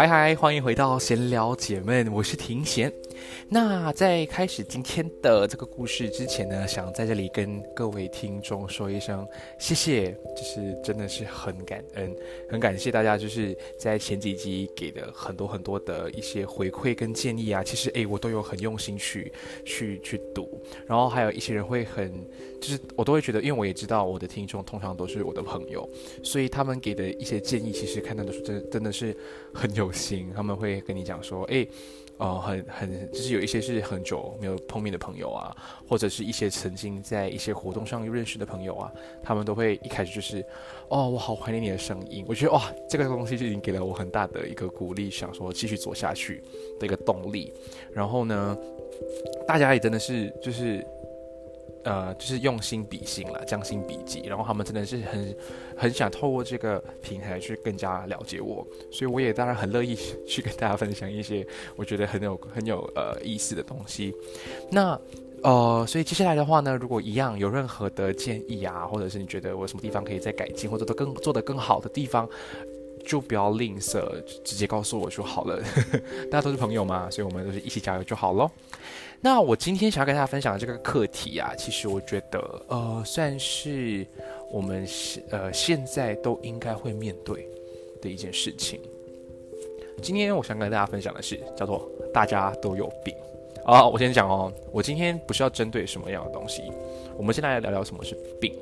嗨嗨，欢迎回到闲聊解闷，我是庭贤。那在开始今天的这个故事之前呢，想在这里跟各位听众说一声谢谢，就是真的是很感恩，很感谢大家，就是在前几集给的很多很多的一些回馈跟建议啊，其实诶，我都有很用心去去去读，然后还有一些人会很，就是我都会觉得，因为我也知道我的听众通常都是我的朋友，所以他们给的一些建议，其实看到的时候真真的是很有心，他们会跟你讲说，诶。哦，很很，就是有一些是很久没有碰面的朋友啊，或者是一些曾经在一些活动上认识的朋友啊，他们都会一开始就是，哦，我好怀念你的声音，我觉得哇，这个东西就已经给了我很大的一个鼓励，想说继续走下去的一个动力。然后呢，大家也真的是就是。呃，就是用心比心了，将心比己，然后他们真的是很很想透过这个平台去更加了解我，所以我也当然很乐意去跟大家分享一些我觉得很有 很有呃意思的东西。那呃，所以接下来的话呢，如果一样有任何的建议啊，或者是你觉得我什么地方可以再改进，或者都更做得更好的地方，就不要吝啬，直接告诉我就好了。大家都是朋友嘛，所以我们都是一起加油就好喽。那我今天想要跟大家分享的这个课题啊，其实我觉得，呃，算是我们呃现在都应该会面对的一件事情。今天我想跟大家分享的是叫做“大家都有病”啊。我先讲哦，我今天不是要针对什么样的东西，我们先来聊聊什么是病。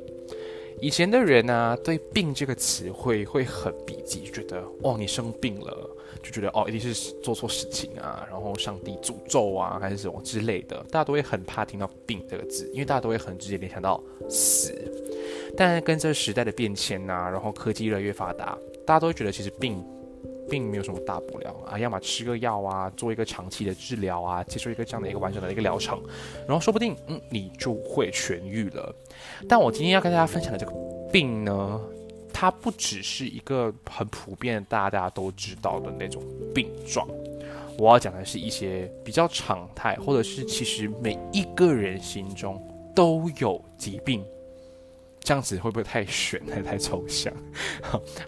以前的人呢，对“病”这个词汇会很避忌，觉得哦，你生病了。就觉得哦，一定是做错事情啊，然后上帝诅咒啊，还是什么之类的，大家都会很怕听到“病”这个字，因为大家都会很直接联想到死。但跟这时代的变迁呐，然后科技越来越发达，大家都会觉得其实病并没有什么大不了啊，要么吃个药啊，做一个长期的治疗啊，接受一个这样的一个完整的一个疗程，然后说不定嗯你就会痊愈了。但我今天要跟大家分享的这个病呢？它不只是一个很普遍、大家都知道的那种病状，我要讲的是一些比较常态，或者是其实每一个人心中都有疾病。这样子会不会太玄、太太抽象？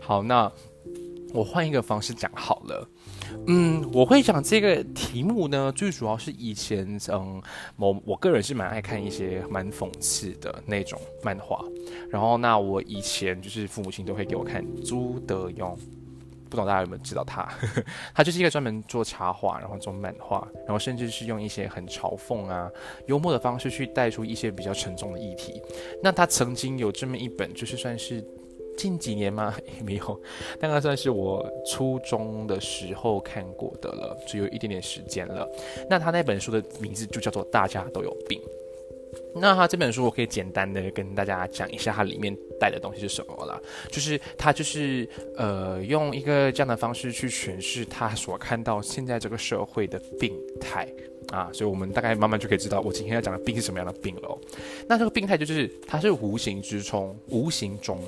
好，那我换一个方式讲好了。嗯，我会讲这个题目呢，最主要是以前，嗯，我我个人是蛮爱看一些蛮讽刺的那种漫画，然后那我以前就是父母亲都会给我看朱德庸，不懂大家有没有知道他？他就是一个专门做插画，然后做漫画，然后甚至是用一些很嘲讽啊、幽默的方式去带出一些比较沉重的议题。那他曾经有这么一本，就是算是。近几年吗？也没有，大概算是我初中的时候看过的了，只有一点点时间了。那他那本书的名字就叫做《大家都有病》。那他这本书我可以简单的跟大家讲一下，它里面带的东西是什么了。就是他就是呃用一个这样的方式去诠释他所看到现在这个社会的病态啊，所以我们大概慢慢就可以知道我今天要讲的病是什么样的病了。那这个病态就是它是无形之中，无形中。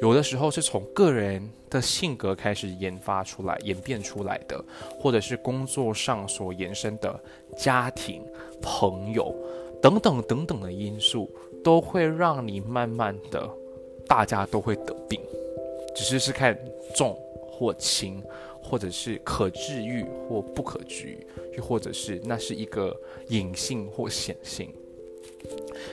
有的时候是从个人的性格开始研发出来、演变出来的，或者是工作上所延伸的家庭、朋友等等等等的因素，都会让你慢慢的，大家都会得病，只是是看重或轻。或者是可治愈或不可治愈，又或者是那是一个隐性或显性。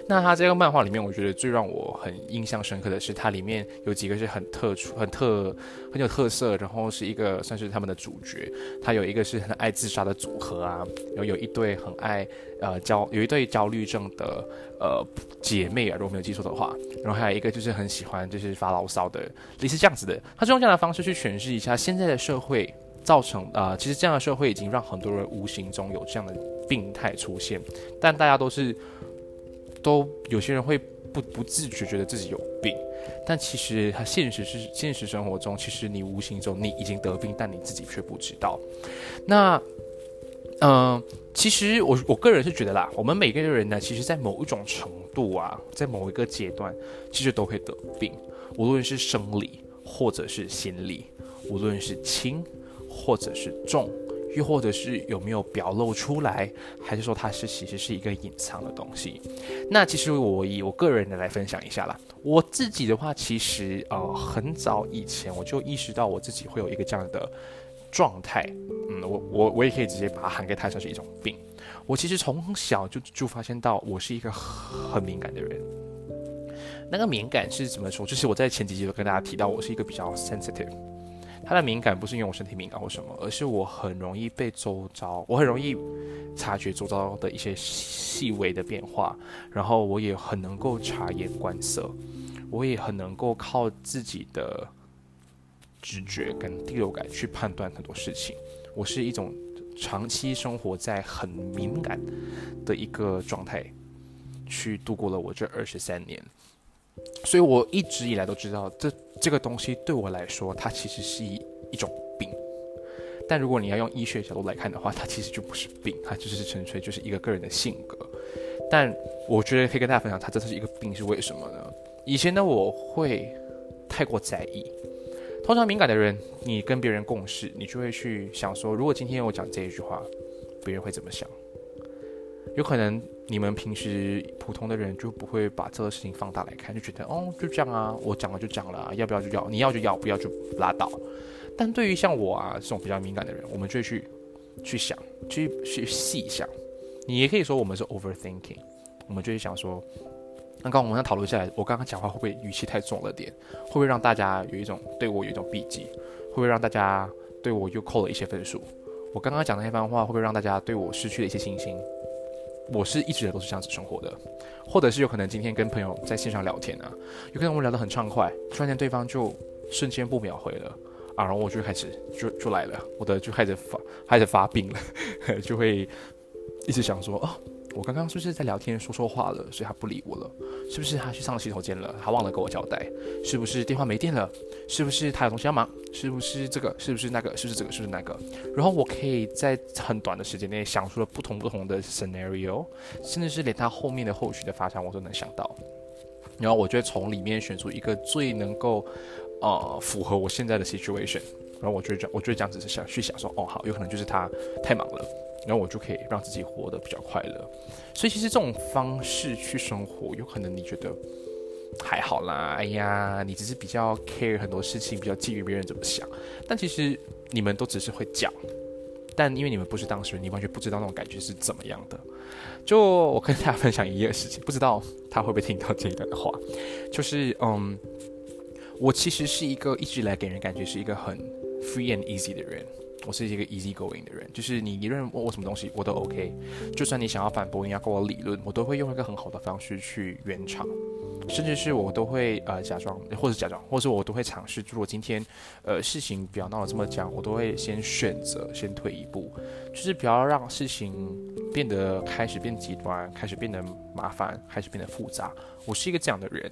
那他这个漫画里面，我觉得最让我很印象深刻的是，它里面有几个是很特殊、很特、很有特色，然后是一个算是他们的主角。他有一个是很爱自杀的组合啊，然后有一对很爱呃焦，有一对焦虑症的呃姐妹啊，如果没有记错的话。然后还有一个就是很喜欢就是发牢骚的，类似这样子的。他是用这样的方式去诠释一下现在的社会造成啊，其实这样的社会已经让很多人无形中有这样的病态出现，但大家都是。都有些人会不不自觉觉得自己有病，但其实他现实是现实生活中，其实你无形中你已经得病，但你自己却不知道。那，嗯，其实我我个人是觉得啦，我们每个人呢，其实在某一种程度啊，在某一个阶段，其实都会得病，无论是生理或者是心理，无论是轻或者是重。又或者是有没有表露出来，还是说它是其实是一个隐藏的东西？那其实我以我个人的来分享一下啦。我自己的话，其实呃很早以前我就意识到我自己会有一个这样的状态。嗯，我我我也可以直接把它涵盖它像是一种病。我其实从小就就发现到我是一个很敏感的人。那个敏感是怎么说？就是我在前几集都跟大家提到，我是一个比较 sensitive。他的敏感不是因为我身体敏感或什么，而是我很容易被周遭，我很容易察觉周遭的一些细微的变化，然后我也很能够察言观色，我也很能够靠自己的直觉跟第六感去判断很多事情。我是一种长期生活在很敏感的一个状态，去度过了我这二十三年。所以，我一直以来都知道，这这个东西对我来说，它其实是一一种病。但如果你要用医学角度来看的话，它其实就不是病，它就是纯粹就是一个个人的性格。但我觉得可以跟大家分享，它这是一个病是为什么呢？以前呢，我会太过在意。通常敏感的人，你跟别人共事，你就会去想说，如果今天我讲这一句话，别人会怎么想？有可能你们平时普通的人就不会把这个事情放大来看，就觉得哦就这样啊，我讲了就讲了，要不要就要，你要就要，不要就拉倒。但对于像我啊这种比较敏感的人，我们就会去去想，去去细想。你也可以说我们是 overthinking，我们就会想说，刚刚我们在讨论下来，我刚刚讲话会不会语气太重了点？会不会让大家有一种对我有一种避忌？会不会让大家对我又扣了一些分数？我刚刚讲的那番话会不会让大家对我失去了一些信心？我是一直都是这样子生活的，或者是有可能今天跟朋友在线上聊天啊，有可能我们聊得很畅快，突然间对方就瞬间不秒回了啊，然后我就开始就就来了，我的就开始发开始发病了，就会一直想说哦。我刚刚是不是在聊天说错话了，所以他不理我了？是不是他去上洗手间了？他忘了跟我交代？是不是电话没电了？是不是他有东西要忙？是不是这个？是不是那个？是不是这个？是不是那个？然后我可以在很短的时间内想出了不同不同的 scenario，甚至是连他后面的后续的发展我都能想到。然后我就会从里面选出一个最能够呃符合我现在的 situation，然后我就这样，我就这样子是想去想说，哦好，有可能就是他太忙了。然后我就可以让自己活得比较快乐，所以其实这种方式去生活，有可能你觉得还好啦，哎呀，你只是比较 care 很多事情，比较介意别人怎么想。但其实你们都只是会讲，但因为你们不是当事人，你完全不知道那种感觉是怎么样的。就我跟大家分享一件事情，不知道他会不会听到这一段的话，就是嗯，我其实是一个一直来给人感觉是一个很 free and easy 的人。我是一个 easy going 的人，就是你你认问我什么东西我都 OK，就算你想要反驳，你要跟我理论，我都会用一个很好的方式去圆场，甚至是我都会呃假装，或者假装，或者我都会尝试。如果今天呃事情不要闹得这么僵，我都会先选择先退一步，就是不要让事情变得开始变极端，开始变得麻烦，开始变得复杂。我是一个这样的人。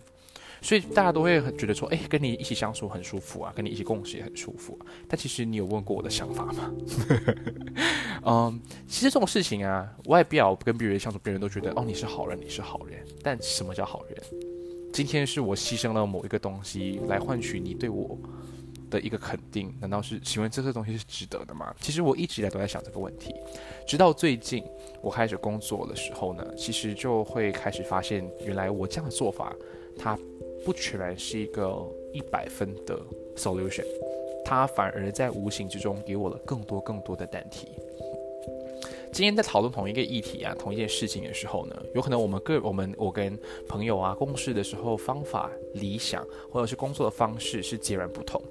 所以大家都会很觉得说，哎，跟你一起相处很舒服啊，跟你一起共事也很舒服。啊但其实你有问过我的想法吗？嗯，其实这种事情啊，外表跟别人相处，别人都觉得哦你是好人，你是好人。但什么叫好人？今天是我牺牲了某一个东西来换取你对我的一个肯定，难道是请问这个东西是值得的吗？其实我一直以来都在想这个问题，直到最近我开始工作的时候呢，其实就会开始发现，原来我这样的做法，它不全是一个一百分的 solution，它反而在无形之中给我了更多更多的难题。今天在讨论同一个议题啊，同一件事情的时候呢，有可能我们个我们我跟朋友啊共事的时候，方法、理想或者是工作的方式是截然不同。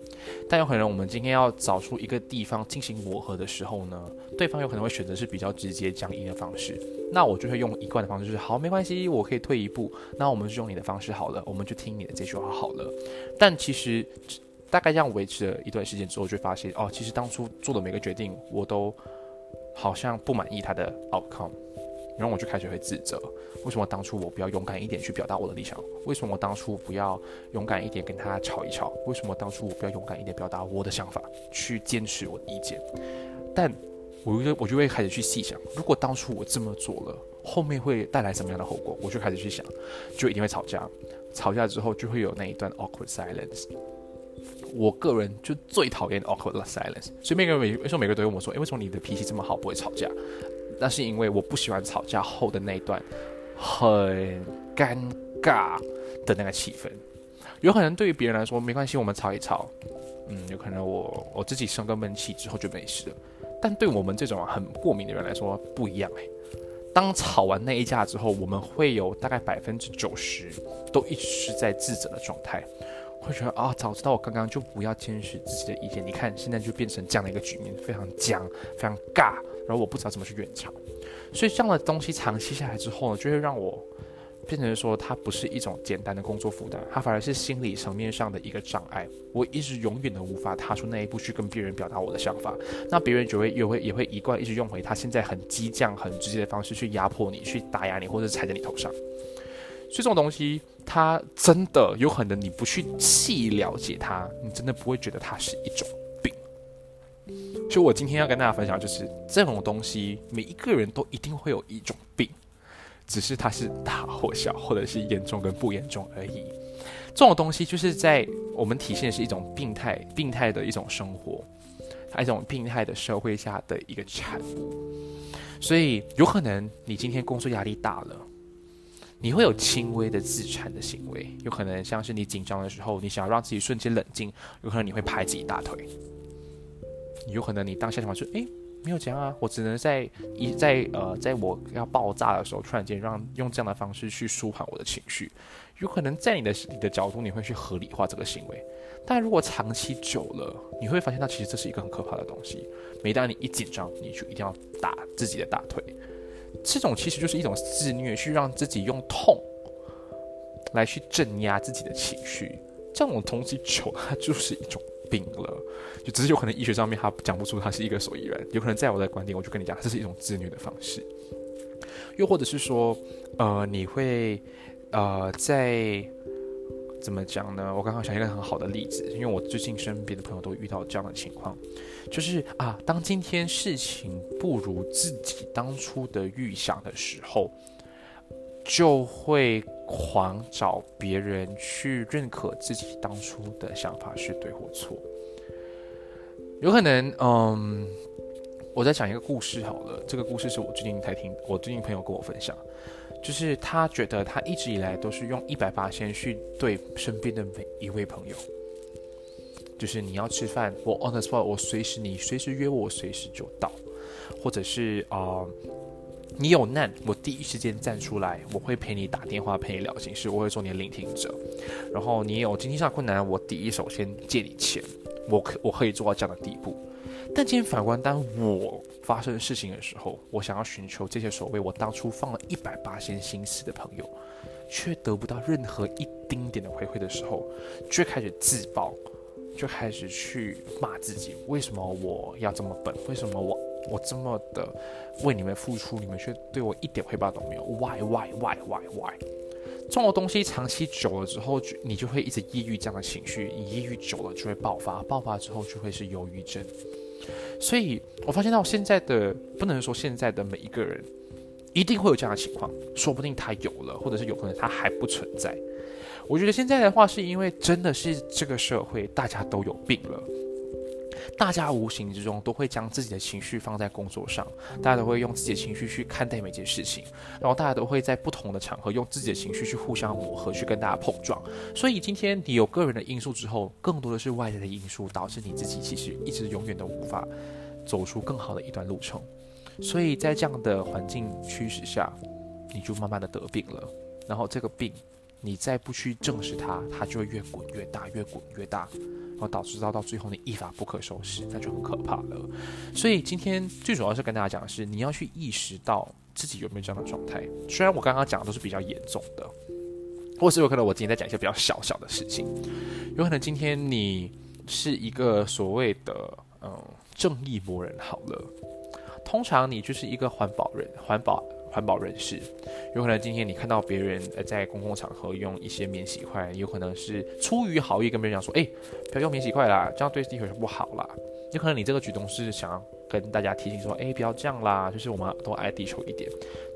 但有可能我们今天要找出一个地方进行磨合的时候呢，对方有可能会选择是比较直接僵硬的方式。那我就会用一贯的方式，就是好，没关系，我可以退一步。那我们就用你的方式好了，我们就听你的这句话好了。但其实大概这样维持了一段时间之后，就发现哦，其实当初做的每个决定，我都。好像不满意他的 outcome，然后我就开始会自责，为什么当初我不要勇敢一点去表达我的理想？为什么我当初不要勇敢一点跟他吵一吵？为什么当初我不要勇敢一点表达我的想法，去坚持我的意见？但我就我就会开始去细想，如果当初我这么做了，后面会带来什么样的后果？我就开始去想，就一定会吵架，吵架之后就会有那一段 awkward silence。我个人就最讨厌 awkward silence，所以每个人每为什么每个人都问我说，诶，为什么你的脾气这么好，不会吵架？那是因为我不喜欢吵架后的那一段很尴尬的那个气氛。有可能对于别人来说没关系，我们吵一吵，嗯，有可能我我自己生个闷气之后就没事了。但对我们这种很过敏的人来说不一样诶。当吵完那一架之后，我们会有大概百分之九十都一直是在自责的状态。会觉得啊，早知道我刚刚就不要坚持自己的意见。你看，现在就变成这样的一个局面，非常僵，非常尬。然后我不知道怎么去圆场，所以这样的东西长期下来之后呢，就会让我变成说，它不是一种简单的工作负担，它反而是心理层面上的一个障碍。我一直永远都无法踏出那一步去跟别人表达我的想法，那别人就会也会也会一贯一直用回他现在很激将、很直接的方式去压迫你，去打压你，或者踩在你头上。所以这种东西，它真的有可能你不去细了解它，你真的不会觉得它是一种病。所以我今天要跟大家分享，就是这种东西，每一个人都一定会有一种病，只是它是大或小，或者是严重跟不严重而已。这种东西就是在我们体现的是一种病态、病态的一种生活，一种病态的社会下的一个产物。所以有可能你今天工作压力大了。你会有轻微的自残的行为，有可能像是你紧张的时候，你想要让自己瞬间冷静，有可能你会拍自己大腿。有可能你当下想法说，诶，没有这样啊，我只能在一在呃，在我要爆炸的时候，突然间让用这样的方式去舒缓我的情绪。有可能在你的你的角度，你会去合理化这个行为，但如果长期久了，你会发现它其实这是一个很可怕的东西。每当你一紧张，你就一定要打自己的大腿。这种其实就是一种自虐，去让自己用痛来去镇压自己的情绪。这种东西久，它就是一种病了。就只是有可能医学上面他讲不出它是一个所以然，有可能在我的观点，我就跟你讲，这是一种自虐的方式。又或者是说，呃，你会呃在。怎么讲呢？我刚刚想一个很好的例子，因为我最近身边的朋友都遇到这样的情况，就是啊，当今天事情不如自己当初的预想的时候，就会狂找别人去认可自己当初的想法是对或错。有可能，嗯，我在讲一个故事好了，这个故事是我最近才听，我最近朋友跟我分享。就是他觉得他一直以来都是用一百八先去对身边的每一位朋友，就是你要吃饭，我 on the spot，我随时你随时约我，我随时就到，或者是啊，你有难，我第一时间站出来，我会陪你打电话，陪你聊心事，我会做你的聆听者。然后你有经济上困难，我第一手先借你钱，我可我可以做到这样的地步。但今天反观，当我发生事情的时候，我想要寻求这些所谓我当初放了一百八千心思的朋友，却得不到任何一丁点的回馈的时候，就开始自爆，就开始去骂自己：为什么我要这么笨？为什么我我这么的为你们付出，你们却对我一点回报都没有？Why why why why why？这种东西长期久了之后，就你就会一直抑郁这样的情绪，你抑郁久了就会爆发，爆发之后就会是忧郁症。所以我发现到现在的不能说现在的每一个人，一定会有这样的情况，说不定他有了，或者是有可能他还不存在。我觉得现在的话，是因为真的是这个社会大家都有病了。大家无形之中都会将自己的情绪放在工作上，大家都会用自己的情绪去看待每件事情，然后大家都会在不同的场合用自己的情绪去互相磨合，去跟大家碰撞。所以今天你有个人的因素之后，更多的是外在的因素导致你自己其实一直永远都无法走出更好的一段路程。所以在这样的环境驱使下，你就慢慢的得病了，然后这个病你再不去正视它，它就会越滚越大，越滚越大。然后导致到到最后你一发不可收拾，那就很可怕了。所以今天最主要是跟大家讲的是，你要去意识到自己有没有这样的状态。虽然我刚刚讲的都是比较严重的，或是有可能我今天在讲一些比较小小的事情，有可能今天你是一个所谓的嗯正义魔人好了，通常你就是一个环保人，环保。环保人士，有可能今天你看到别人呃在公共场合用一些免洗筷，有可能是出于好意跟别人讲说，哎，不要用免洗筷啦，这样对地球是不好啦。有可能你这个举动是想要跟大家提醒说，哎，不要这样啦，就是我们都爱地球一点。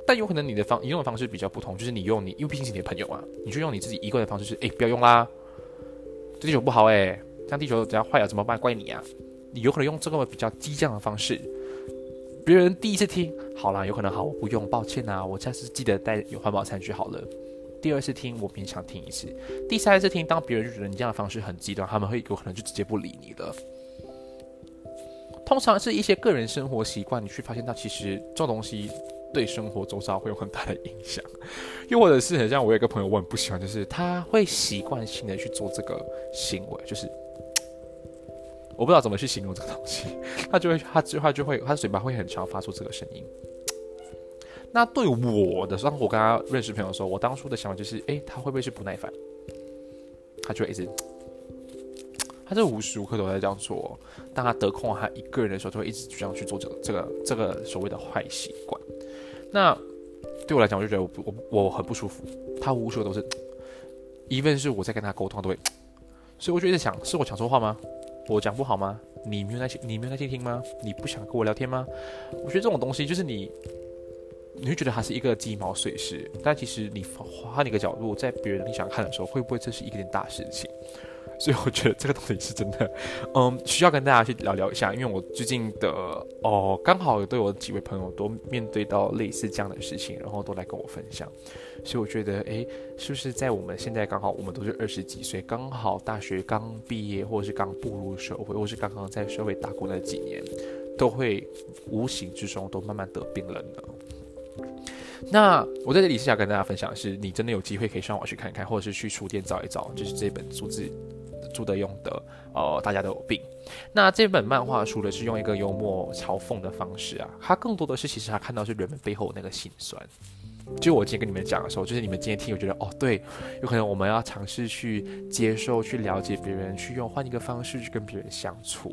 但有可能你的方你用的方式比较不同，就是你用你，因为毕竟是你的朋友嘛，你就用你自己一贯的方式是，哎，不要用啦，对地球不好哎，这样地球只要坏了怎么办？怪你啊！你有可能用这个比较激将的方式。别人第一次听好啦，有可能好，我不用，抱歉啊，我下次记得带有环保餐具好了。第二次听，我勉强听一次。第三次听，当别人就觉得你这样的方式很极端，他们会有可能就直接不理你了。通常是一些个人生活习惯，你去发现到其实这种东西对生活周遭会有很大的影响。又或者是很像我有一个朋友，我很不喜欢，就是他会习惯性的去做这个行为，就是。我不知道怎么去形容这个东西，他就会，他之后就会，他嘴巴会很常发出这个声音。那对我的，当我跟他认识朋友的时候，我当初的想法就是，哎，他会不会是不耐烦？他就会一直，他就无时无刻都在这样做。当他得空他一个人的时候，就会一直这样去做这个这个这个所谓的坏习惯。那对我来讲，我就觉得我我我很不舒服。他无时都是，even 是我在跟他沟通都会，所以我就一直想，是我想说话吗？我讲不好吗？你没有耐心，你没有耐心听吗？你不想跟我聊天吗？我觉得这种东西就是你，你会觉得它是一个鸡毛碎事，但其实你换一个角度，在别人你想看的时候，会不会这是一件大事情？所以我觉得这个东西是真的，嗯，需要跟大家去聊聊一下，因为我最近的哦，刚好都有几位朋友都面对到类似这样的事情，然后都来跟我分享，所以我觉得，诶，是不是在我们现在刚好我们都是二十几岁，刚好大学刚毕业，或者是刚步入社会，或是刚刚在社会打工那几年，都会无形之中都慢慢得病了呢？那我在这里是想跟大家分享的是，你真的有机会可以上网去看看，或者是去书店找一找，就是这本书字。住的用的，呃，大家都有病。那这本漫画书呢，是用一个幽默嘲讽的方式啊，它更多的是其实他看到是人们背后那个心酸。就我今天跟你们讲的时候，就是你们今天听，我觉得哦，对，有可能我们要尝试去接受、去了解别人，去用换一个方式去跟别人相处。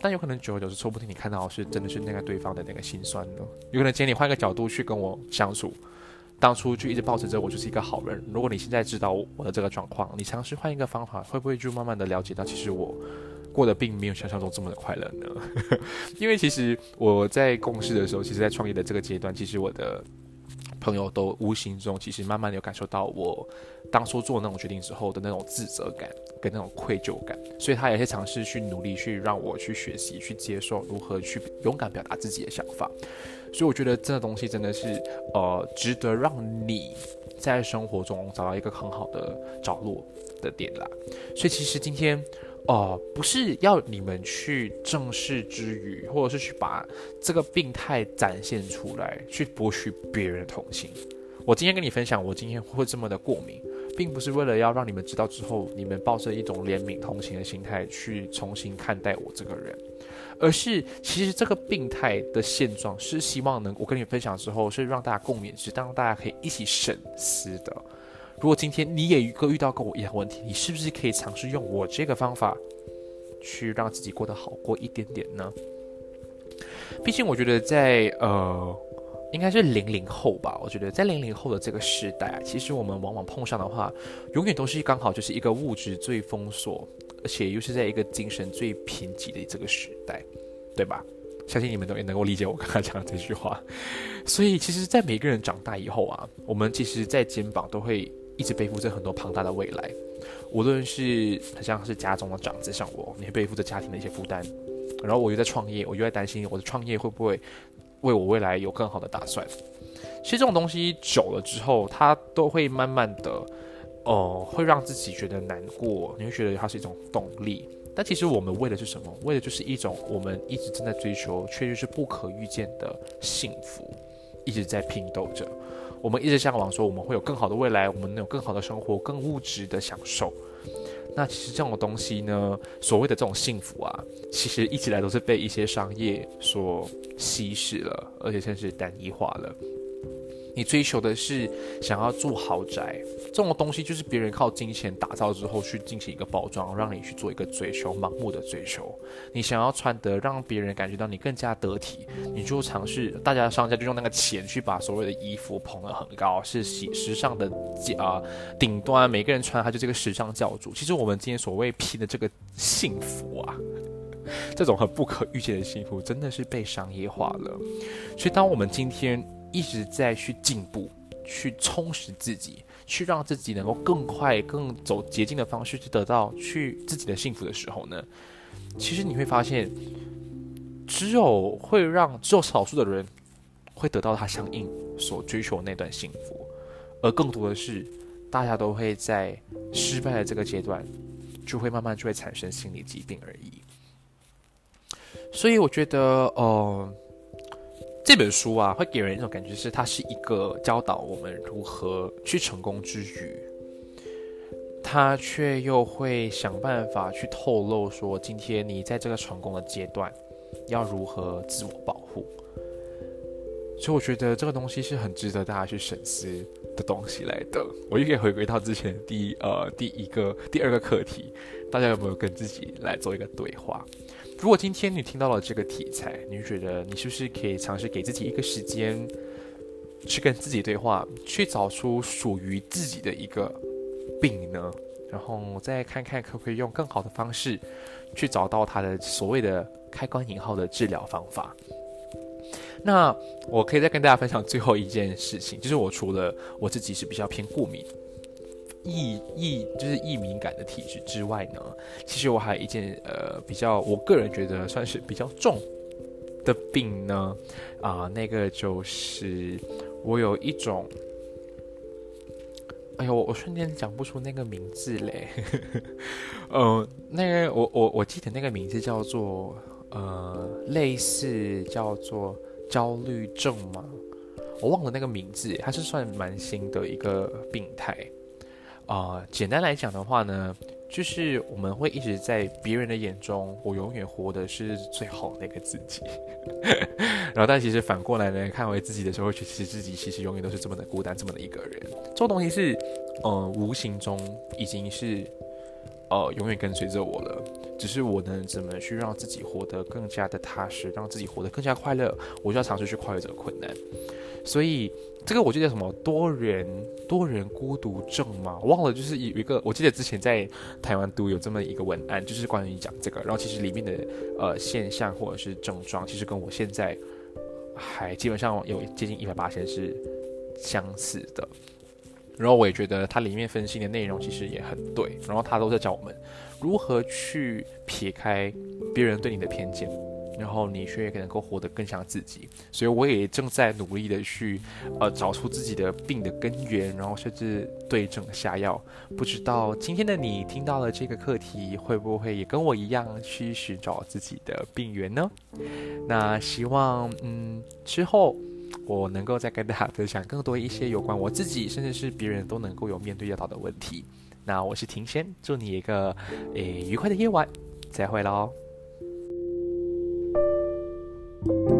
但有可能久而久之，说不定你看到是真的是那个对方的那个心酸呢。有可能今天你换一个角度去跟我相处。当初就一直保持着我就是一个好人。如果你现在知道我的这个状况，你尝试换一个方法，会不会就慢慢的了解到，其实我过得并没有想象中这么的快乐呢？因为其实我在共事的时候，其实，在创业的这个阶段，其实我的朋友都无形中其实慢慢的有感受到我当初做那种决定之后的那种自责感跟那种愧疚感，所以他也会尝试去努力去让我去学习去接受如何去勇敢表达自己的想法。所以我觉得这个东西真的是，呃，值得让你在生活中找到一个很好的着落的点啦。所以其实今天，呃，不是要你们去正视之余，或者是去把这个病态展现出来，去博取别人的同情。我今天跟你分享，我今天会这么的过敏，并不是为了要让你们知道之后，你们抱着一种怜悯同情的心态去重新看待我这个人。而是，其实这个病态的现状是希望能我跟你分享之后，是让大家共勉，是让大家可以一起深思的。如果今天你也一个遇到跟我一样问题，你是不是可以尝试用我这个方法，去让自己过得好过一点点呢？毕竟我觉得在呃，应该是零零后吧。我觉得在零零后的这个时代，其实我们往往碰上的话，永远都是刚好就是一个物质最封锁。而且又是在一个精神最贫瘠的这个时代，对吧？相信你们都也能够理解我刚刚讲的这句话。所以，其实，在每个人长大以后啊，我们其实，在肩膀都会一直背负着很多庞大的未来。无论是很像是家中的长子，像我，你会背负着家庭的一些负担。然后，我又在创业，我又在担心我的创业会不会为我未来有更好的打算。其实，这种东西久了之后，它都会慢慢的，哦，会让自己觉得难过。你会觉得它是一种动力。但其实我们为的是什么？为的就是一种我们一直正在追求，却又是不可预见的幸福，一直在拼斗着。我们一直向往说我们会有更好的未来，我们能有更好的生活，更物质的享受。那其实这种东西呢，所谓的这种幸福啊，其实一直来都是被一些商业所稀释了，而且甚至单一化了。你追求的是想要住豪宅，这种东西就是别人靠金钱打造之后去进行一个包装，让你去做一个追求，盲目的追求。你想要穿得让别人感觉到你更加得体，你就尝试大家商家就用那个钱去把所有的衣服捧得很高，是时时尚的啊顶端，每个人穿它就这个时尚教主。其实我们今天所谓拼的这个幸福啊，这种很不可预见的幸福，真的是被商业化了。所以当我们今天。一直在去进步，去充实自己，去让自己能够更快、更走捷径的方式去得到去自己的幸福的时候呢，其实你会发现，只有会让只有少数的人会得到他相应所追求那段幸福，而更多的是大家都会在失败的这个阶段，就会慢慢就会产生心理疾病而已。所以我觉得，呃。这本书啊，会给人一种感觉，是它是一个教导我们如何去成功之余，它却又会想办法去透露说，今天你在这个成功的阶段，要如何自我保护。所以我觉得这个东西是很值得大家去深思的东西来的。我又可以回归到之前第呃第一个第二个课题，大家有没有跟自己来做一个对话？如果今天你听到了这个题材，你觉得你是不是可以尝试给自己一个时间，去跟自己对话，去找出属于自己的一个病呢？然后再看看可不可以用更好的方式，去找到它的所谓的开关引号的治疗方法。那我可以再跟大家分享最后一件事情，就是我除了我自己是比较偏过敏。易易就是易敏感的体质之外呢，其实我还有一件呃比较，我个人觉得算是比较重的病呢，啊，那个就是我有一种，哎呦，我我瞬间讲不出那个名字嘞，呃，那个我我我记得那个名字叫做呃，类似叫做焦虑症吗？我忘了那个名字，它是算蛮新的一个病态。啊，简单来讲的话呢，就是我们会一直在别人的眼中，我永远活的是最好那个自己。然后，但其实反过来呢，看回自己的时候，其实自己其实永远都是这么的孤单，这么的一个人。这种东西是，呃，无形中已经是，呃，永远跟随着我了。只是我能怎么去让自己活得更加的踏实，让自己活得更加快乐，我就要尝试去跨越这个困难。所以。这个我记得什么多人多人孤独症吗？忘了，就是有一个，我记得之前在台湾读有这么一个文案，就是关于讲这个。然后其实里面的呃现象或者是症状，其实跟我现在还基本上有接近一百八千是相似的。然后我也觉得它里面分析的内容其实也很对。然后他都在教我们如何去撇开别人对你的偏见。然后你却也能够活得更像自己，所以我也正在努力的去，呃，找出自己的病的根源，然后甚至对症下药。不知道今天的你听到了这个课题，会不会也跟我一样去寻找自己的病源呢？那希望，嗯，之后我能够再跟大家分享更多一些有关我自己，甚至是别人都能够有面对得到的问题。那我是庭轩，祝你一个诶愉快的夜晚，再会喽。Thank you.